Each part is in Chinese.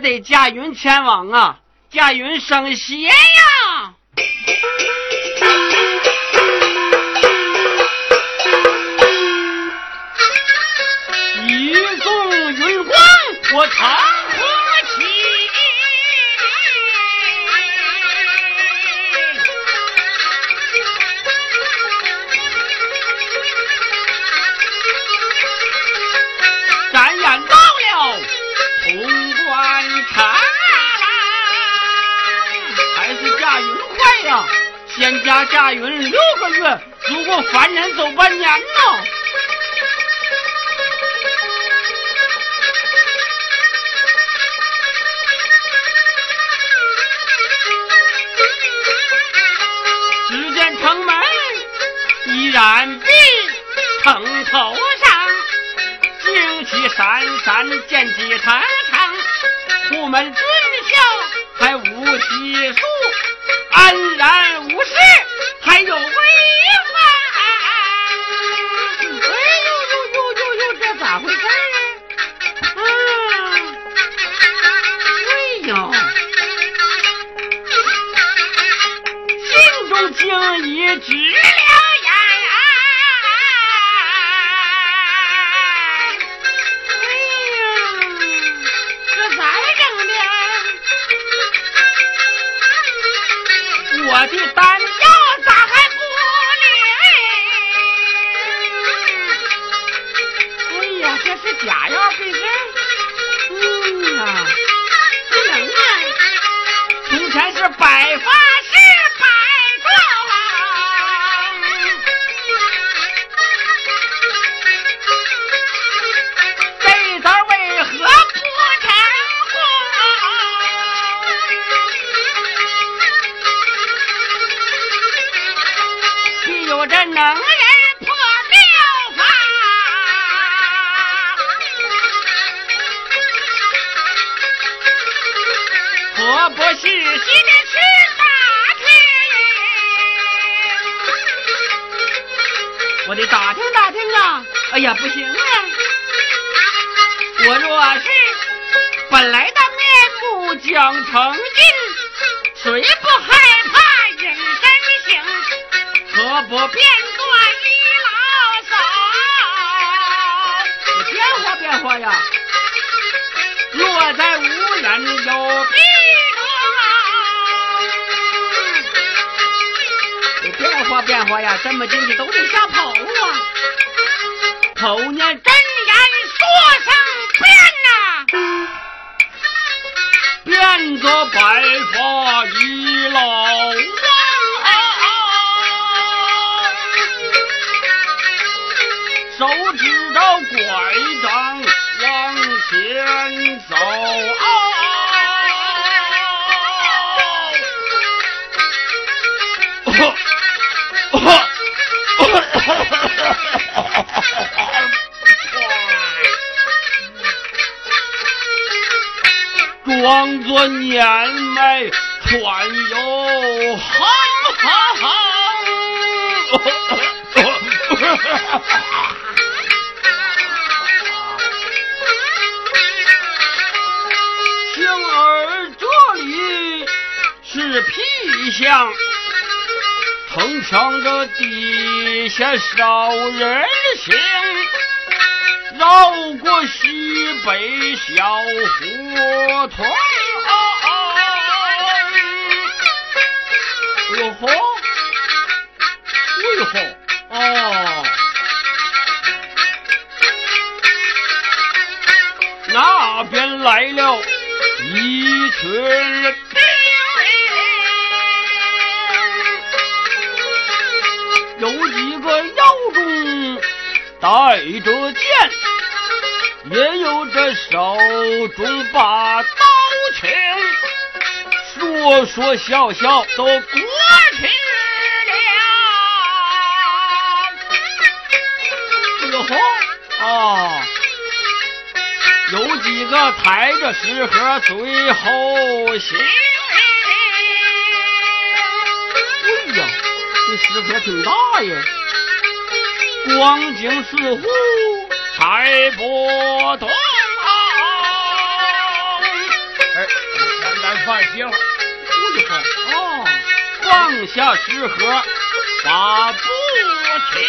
得驾云前往啊，驾云升仙依然闭，城头上旌旗闪闪，剑戟长长，虎门军校还无西数。安然无事，还有威风。哎呦呦呦呦呦，这咋回事啊？哎呦，心中惊疑直的丹药咋还不灵？哎呀，这是假药费事。嗯啊，不能啊！从前是白发也！不行啊！我若是本来的面目讲成尽，谁不害怕隐身形？何不变作一老叟，你变化变化呀！落在无人有壁中，你变化变化呀！这么进去都得吓跑路啊！头念真言说声变呐，变作白发一老人。手指着拐光做眼泪，团友哈哈哈。幸而这里是僻巷，城墙的底下少人行，绕过西北小湖。胡同。哟吼，哟吼，哦，那边来了一群人。有几个腰中带着剑，也有这手中把刀枪，说说笑笑都过去了。哟吼啊！有几个抬着食盒随后行。哎呀这石盒挺大呀，光景似乎还不同。放媳妇。哦，放下食盒，把不停。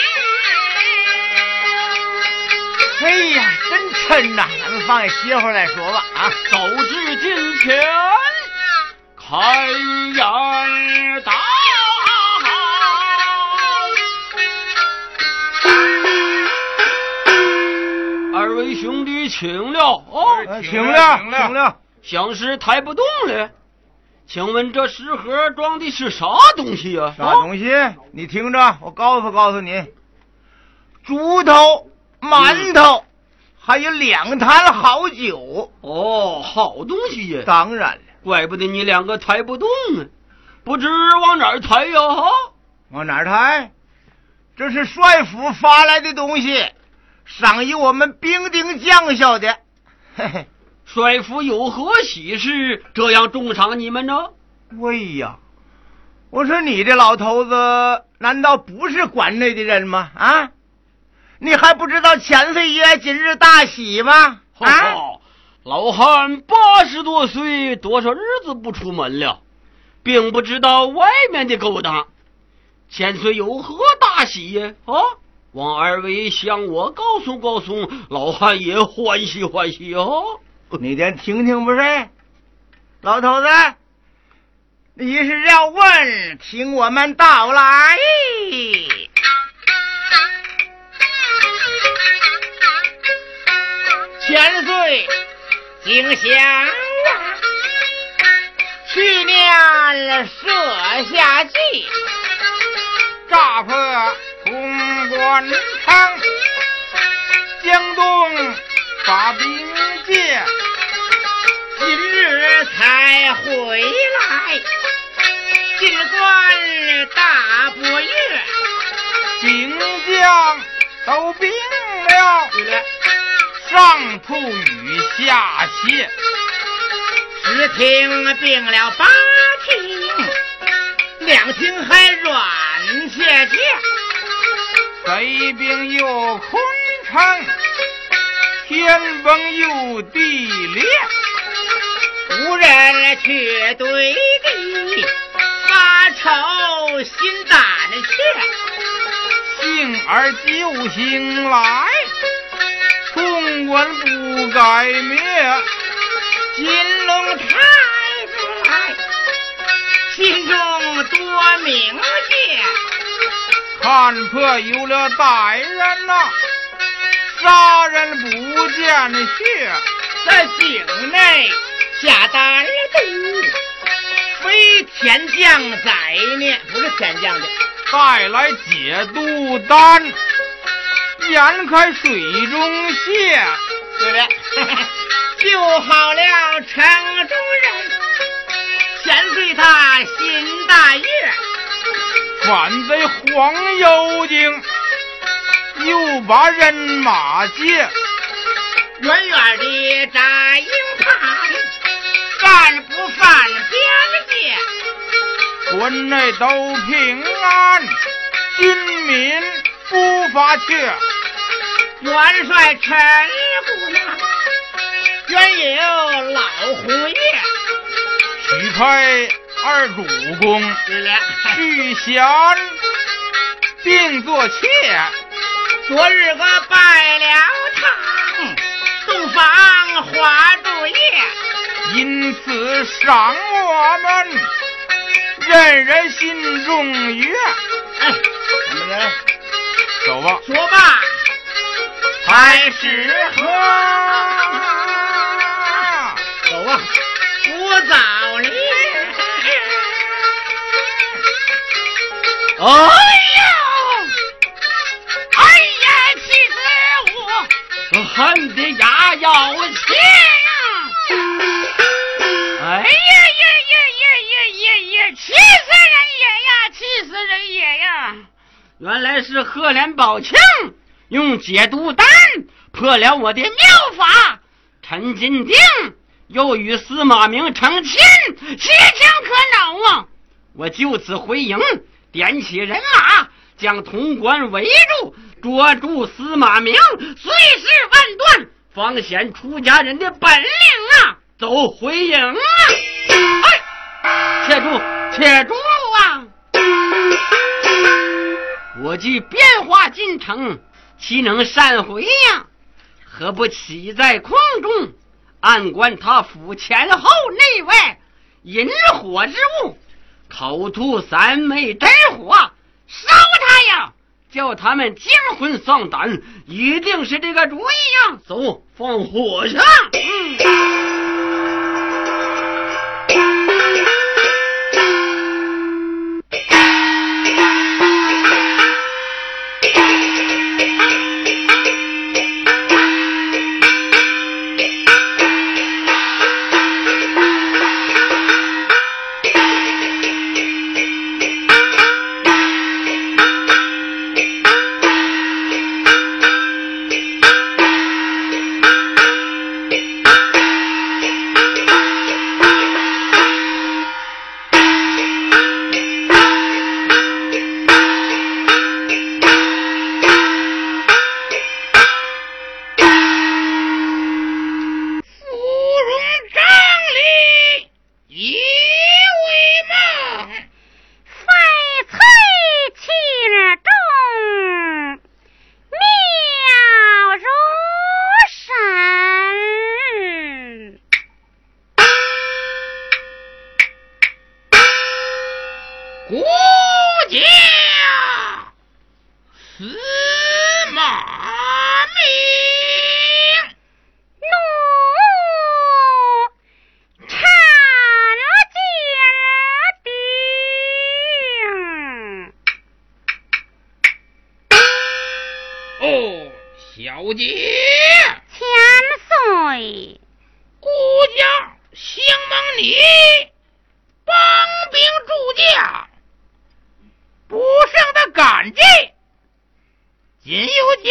哎呀，真沉呐！咱们放下歇会儿再说吧啊。走至近前，开言道。位兄弟请了哦，请了，请了。像是抬不动了，请问这食盒装的是啥东西呀？啥东西？你听着，我告诉告诉你，猪头、馒头，还有两坛好酒。哦，好东西呀！当然了，怪不得你两个抬不动啊，不知往哪儿抬呀？哈，往哪儿抬？这是帅府发来的东西，上由我们兵丁将校的。嘿嘿。帅府有何喜事，这样重赏你们呢？喂呀，我说你这老头子，难道不是馆内的人吗？啊，你还不知道千岁爷今日大喜吗？啊，老汉八十多岁，多少日子不出门了，并不知道外面的勾当。千岁有何大喜呀？啊，望二位向我告诉告诉，老汉也欢喜欢喜哦。你先听听不是，老头子，你是要问，听我们道来。千岁敬香，去年设下计，炸破潼关城，江东发兵借。今日才回来，进关大半月，兵将都病了，上吐与下泻，只听病了八听，两听还软些些，北兵又空城，天崩又地裂。无人去对敌，发愁心胆怯，幸而救醒来，潼关不改灭，金龙太子来，心中多明戒，看破有了歹人呐，杀人不见血，在井内。下丹毒，非天降灾孽，不是天降的，带来解毒丹，眼开水中泻，对不对？救好了城中人，千岁他心大悦，反贼黄妖精，又把人马劫，远远的扎营盘。犯不犯边界？关内都平安，军民不发怯。元帅陈姑娘，原有老红叶，许配二主公，去贤并做妾。昨日个拜了堂，洞房花烛夜。因此赏我们，任人心中悦。哎，怎么人？走吧。说吧。太师河，走吧，不早了。哎呀，哎呀，气死我！我恨得牙咬切。哎呀呀呀呀呀呀呀！气死人也呀！气死人也呀！原来是赫连宝庆用解毒丹破了我的妙法，陈金定又与司马明成亲，切枪可恼啊！我就此回营，点起人马，将潼关围住，捉住司马明，碎尸万段，方显出家人的本领啊！走回营啊！哎，且住，且住啊！我既变化进城，岂能善回呀？何不骑在空中，暗观他府前后内外引火之物？口吐三昧真火烧他呀！叫他们惊魂丧胆一定是这个主意呀！走放火去嗯。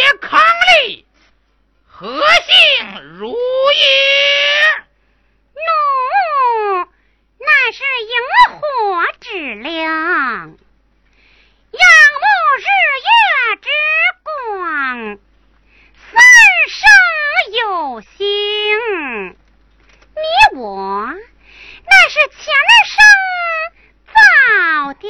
些康丽，何幸如也？奴、哦，那是萤火之亮，仰慕日月之光，三生有幸。你我，那是前生早定。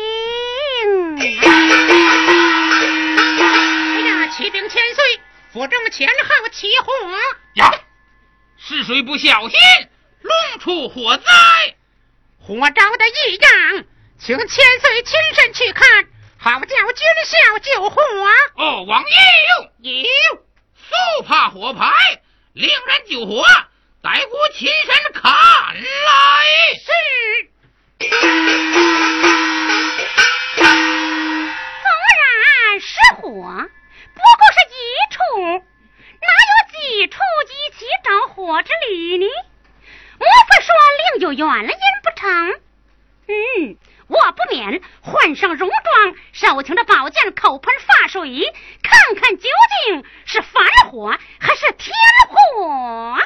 启禀千岁，府中前后起火呀，是谁不小心弄出火灾？火着的异样，请千岁亲身去看，好叫军校救火。哦，王爷有有，速怕火牌，令人救火，待孤亲身看来。是。火。不过是一处，哪有几处一起着火之理呢？莫非说另有原因不成？嗯，我不免换上戎装，手擎着宝剑，口喷发水，看看究竟是凡火还是天火。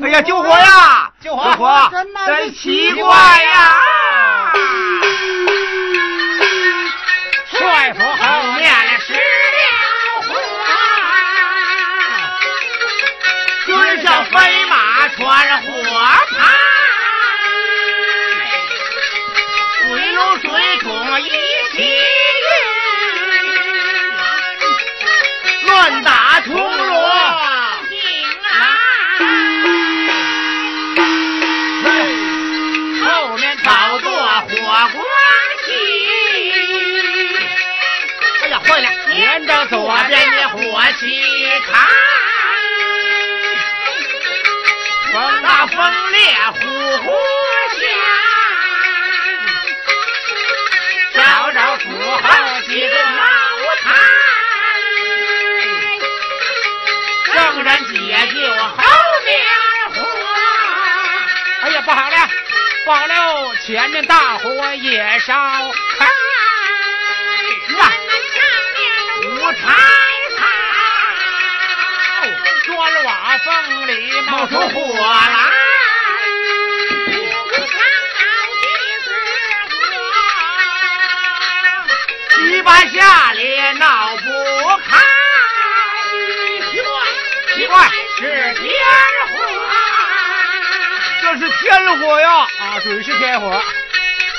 哎呀救火呀！救火！真奇怪呀！帅府后面失了火尊上飞马传火耙水有水火一西看，风大风烈虎虎啸，找找府后几个毛毯，正人姐救后面火，哎呀，不好了！不好了，前面大火也烧开，那上面火柴。砖瓦缝里冒出火来。红墙蓝旗火篱笆下里闹不开。奇怪奇怪是天火这是天火呀啊准是天火。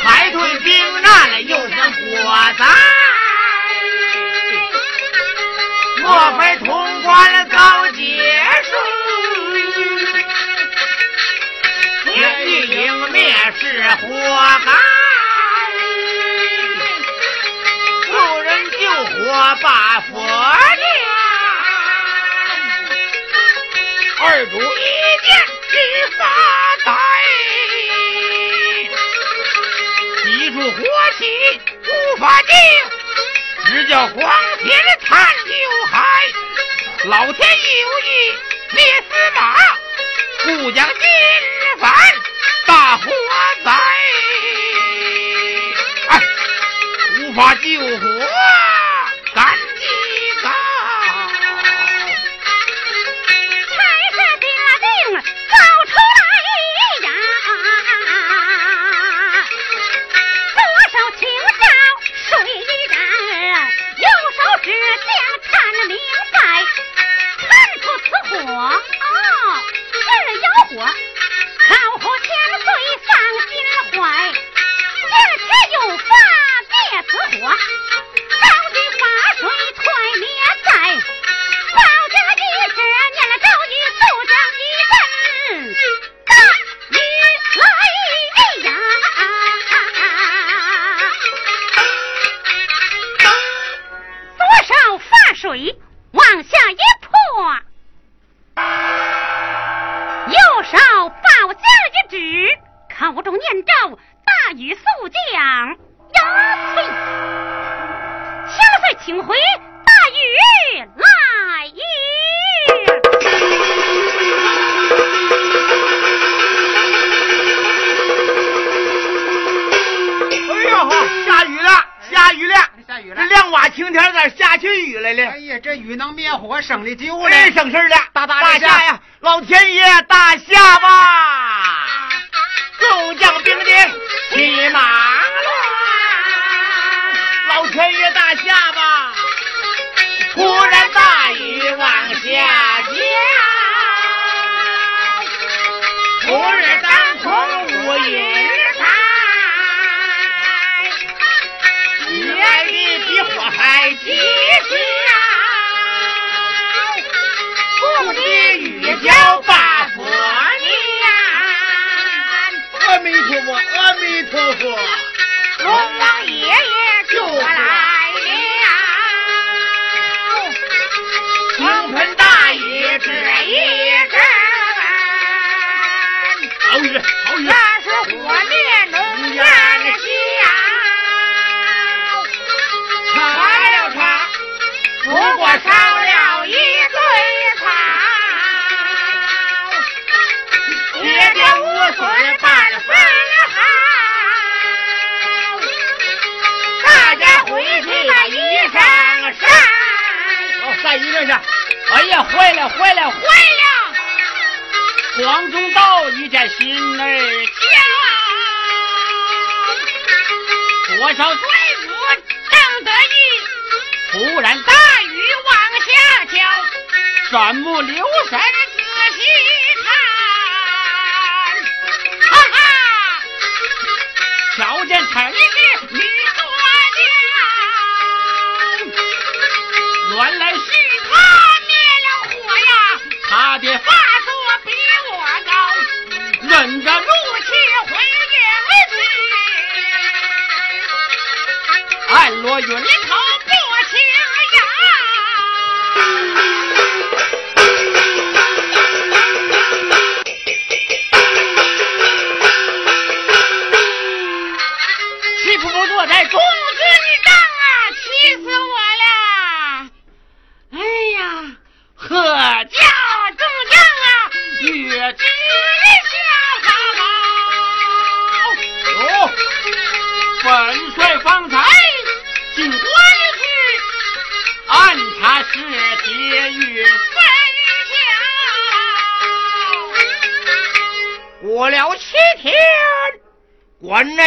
排队兵难了又想火灾。莫非潼关了遭也是活该，救人救火把佛念。二主一见直发呆。记住火起无法救，只叫黄天叹救海。老天有意灭司马，不将金凡。大火灾，哎，无法救活。省的就了，省事儿了。哎呀，这是，哎呀，坏了坏了坏了，黄忠道一这心儿焦，多少罪人正得意，突然大雨往下浇，转目留神。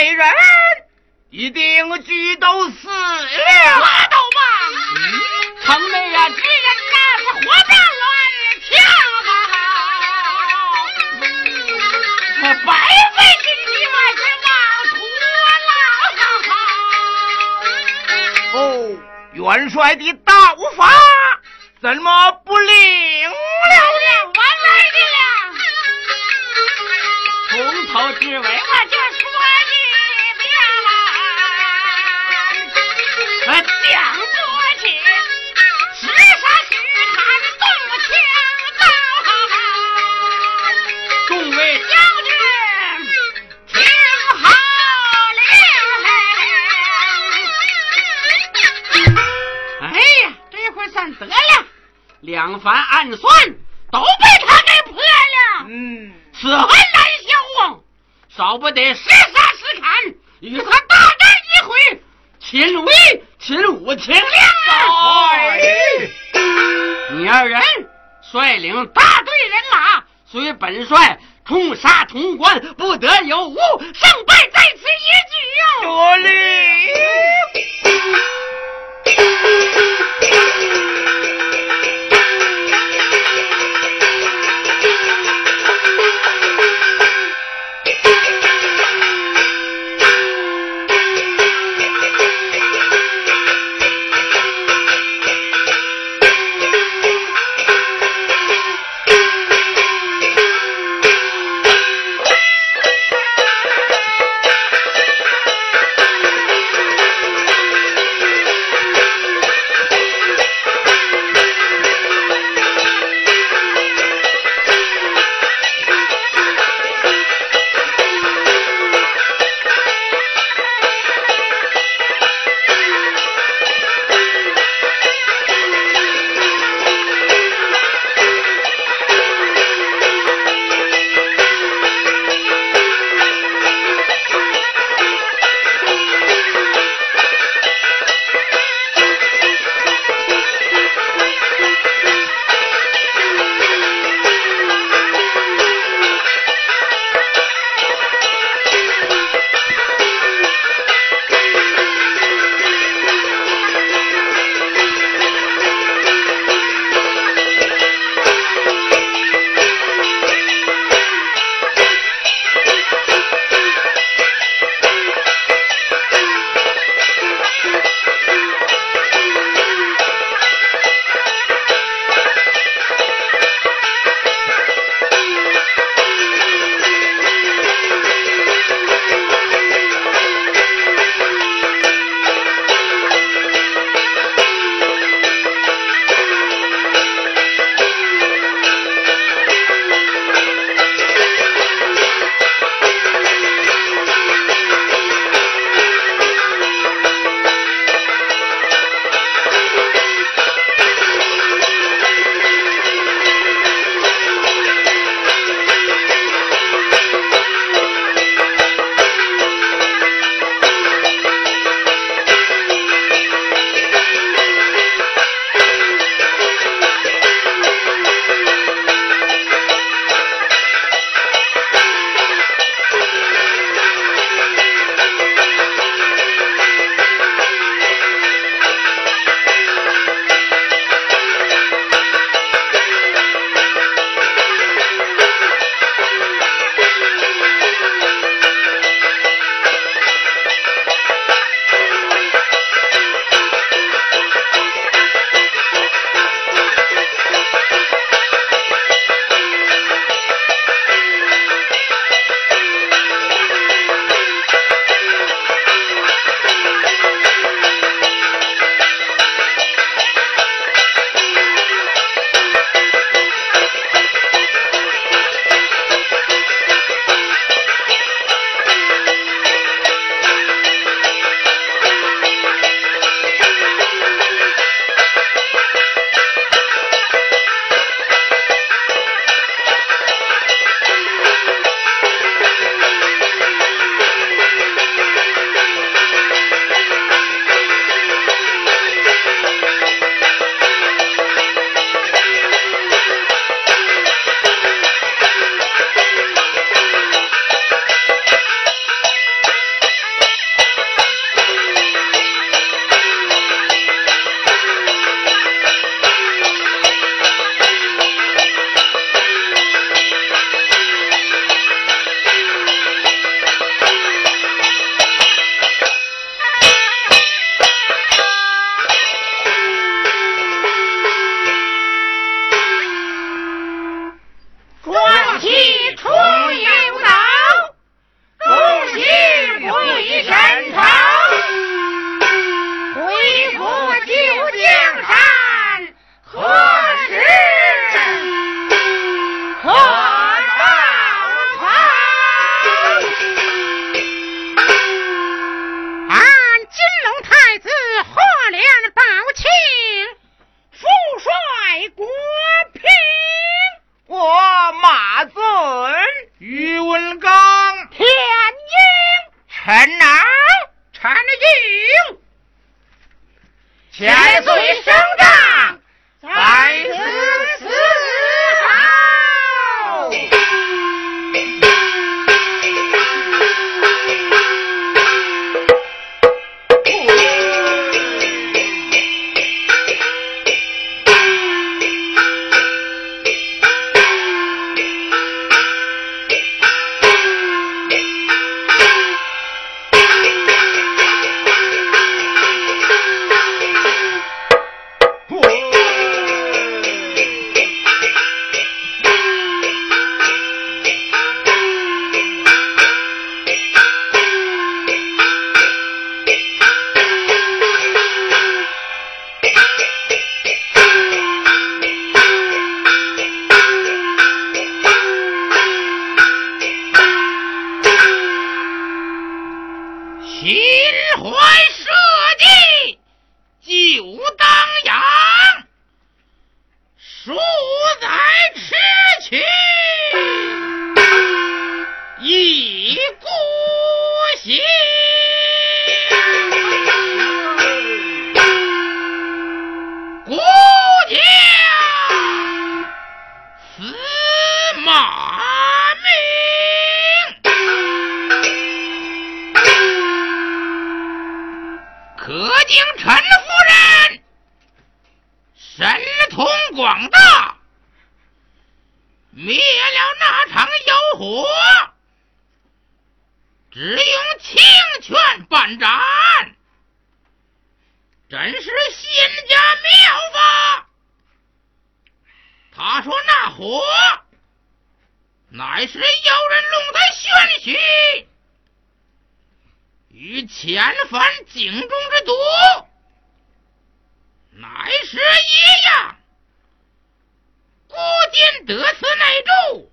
美人，一定举都死了。拉倒吧，城内呀，只因那是活蹦乱跳。白费这几万钱往出了。哦，元帅的刀法怎么两番暗算都被他给破了。嗯，此恨难消啊，少不得十杀十砍，与他大战一回，秦威秦武秦亮啊！哎，你二人率领大队人马，随本帅冲杀潼关，泉半盏，真是仙家妙法。他说那火乃是妖人弄的玄虚。与前番井中之毒，乃是一样。古今得此内助，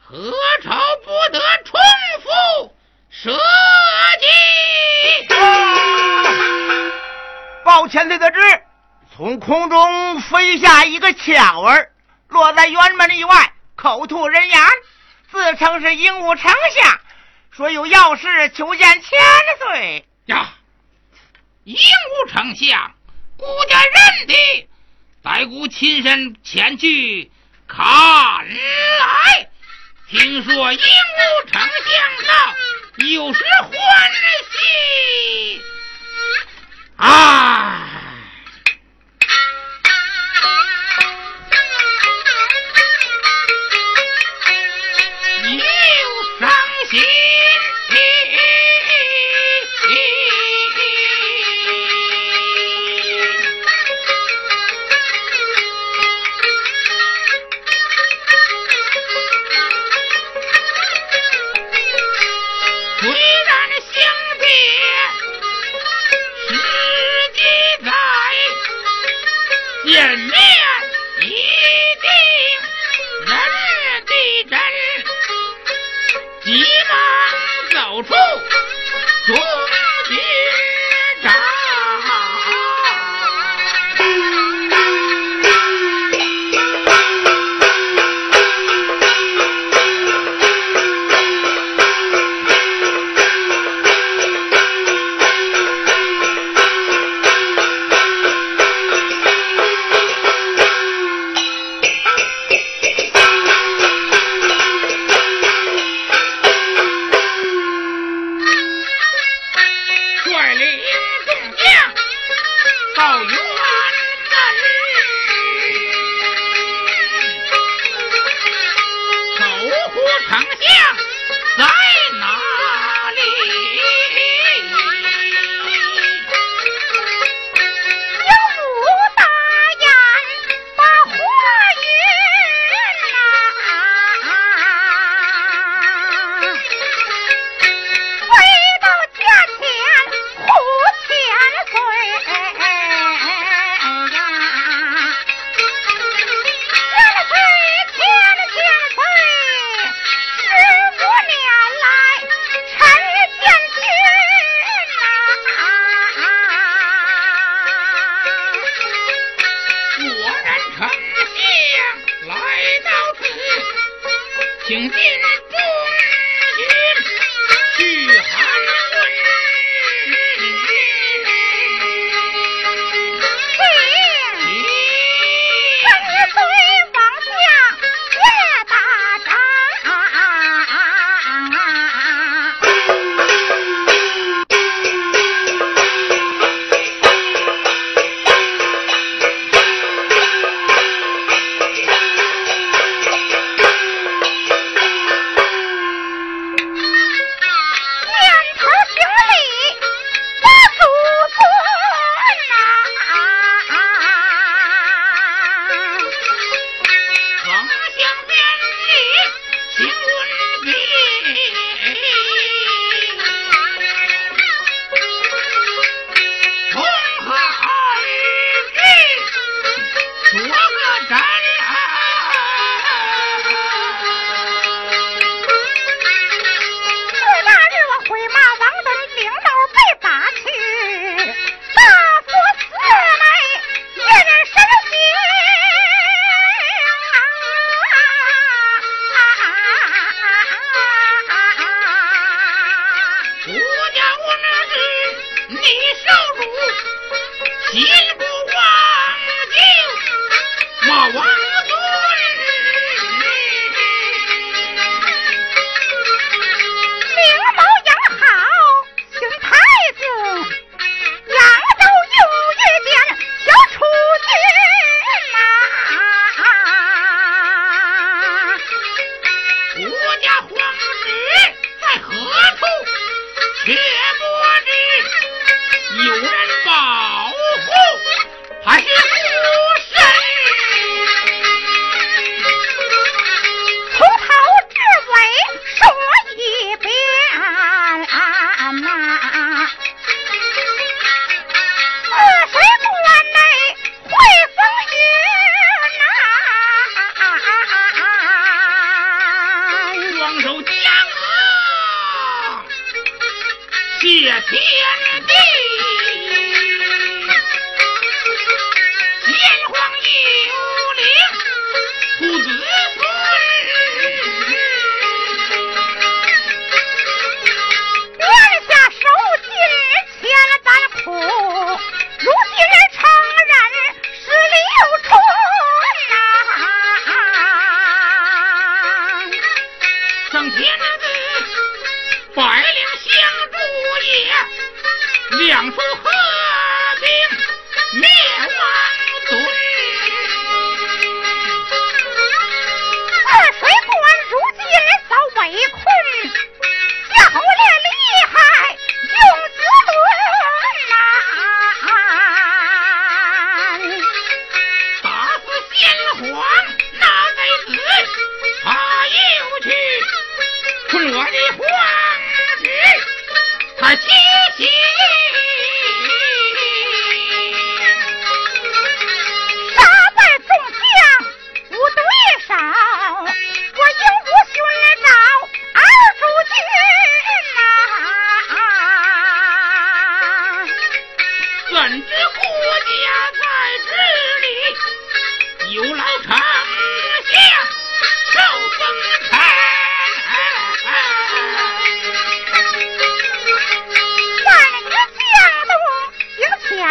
何愁不得重复社稷？抱歉的得知，从空中飞下一个巧儿，落在辕门以外，口吐人言，自称是鹦鹉丞相，说有要事求见千岁。呀，鹦鹉丞相，孤家认的，待孤亲身前去看来。听说鹦鹉丞相到，有时欢喜。啊！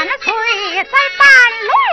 那鬼在半路。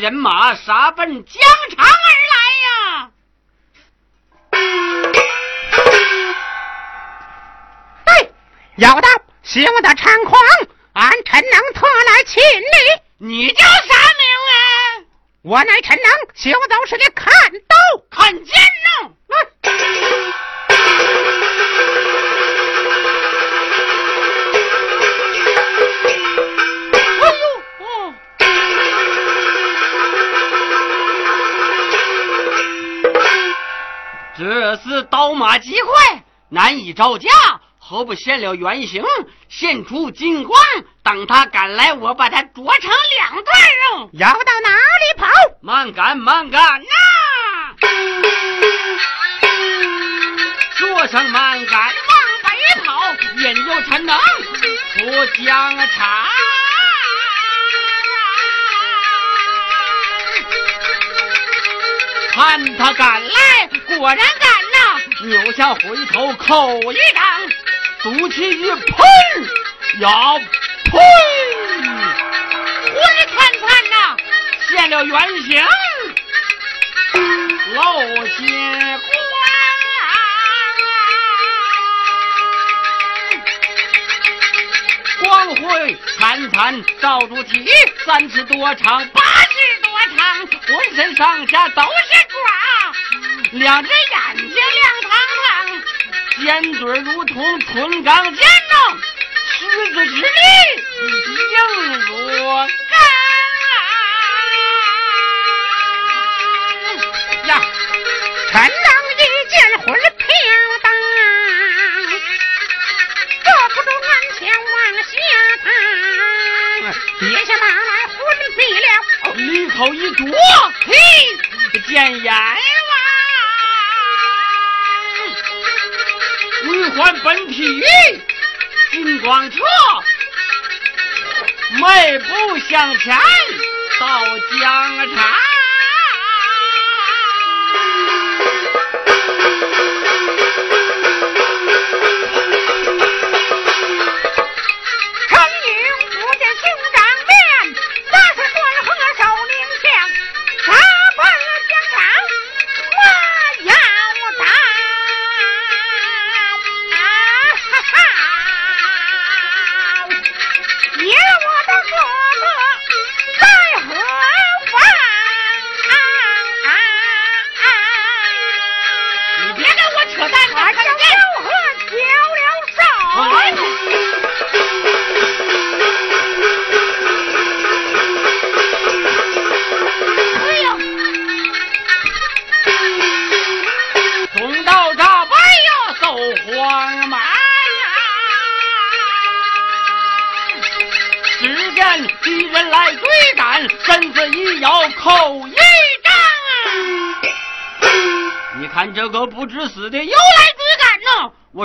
人马杀奔疆场而来呀！对，要到西王的猖狂，俺陈能特来请你。你叫啥名啊？我乃陈能，行走时的砍刀看剑刀马极快，难以招架，何不现了原形，现出金光？等他赶来，我把他啄成两段肉。要到哪里跑？慢赶，慢赶呐！说声慢赶，往北跑，引诱陈能出疆场。看他赶来，果然赶扭下回头，口一张，毒气一喷，要喷，昏灿灿呐，现了原形，露血光，光辉灿灿照住体，三尺多长，八尺多长，浑身上下都是爪。两只眼睛，尖嘴如同春钢尖呐，狮子之力硬如钢呀！陈郎一见魂飘荡，坐不住鞍前往下趟，跌下马来昏迷了，利口一啄，嘿，见眼。换本体，金光车，迈步向前到疆场。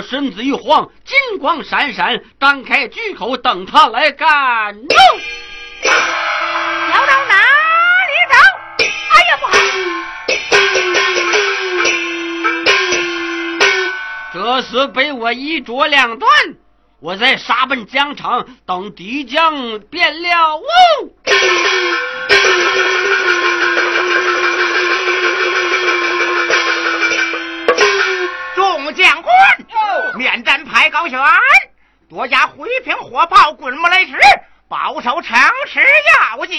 身子一晃，金光闪闪，张开巨口等他来赶。要到哪里走？哎呀，不好！这厮被我一啄两断。我在杀奔疆场，等敌将变了。众面战排高悬，多加回平火炮，滚木雷石，保守城池要紧。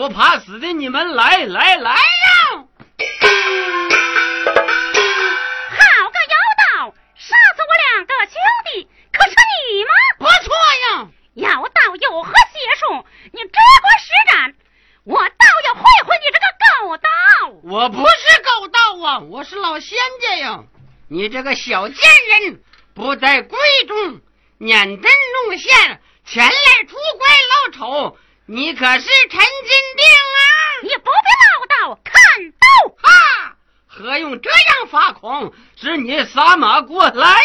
不怕死的，你们来来来呀！好个妖道，杀死我两个兄弟，可是你吗？不错呀，妖道有何邪术？你这般施展，我倒要会会你这个狗道。我不是狗道啊，我是老仙家呀！你这个小贱人，不在闺中，捻针弄线，前来出怪老丑，你可是臣。撒马过来。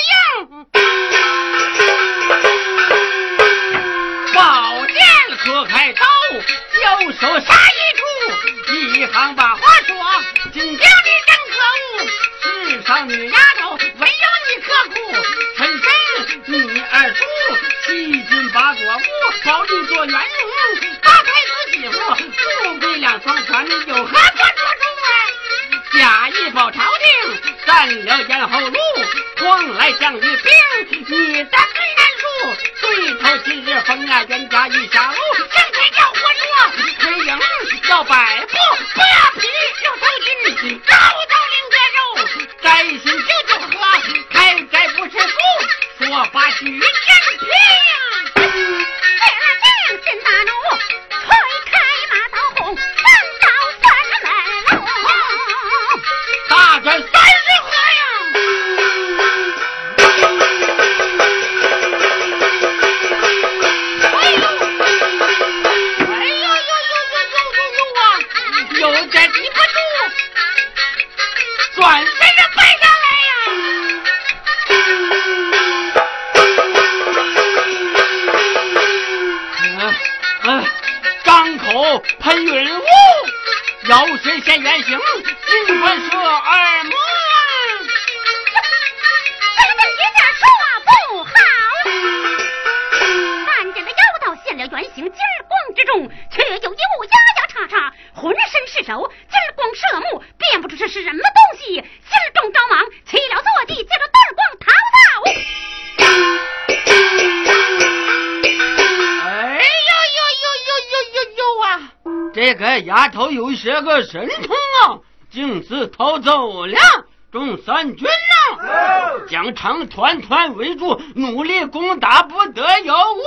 神通啊，径自逃走了，众三军呐，将城团团围住，努力攻打不得有误。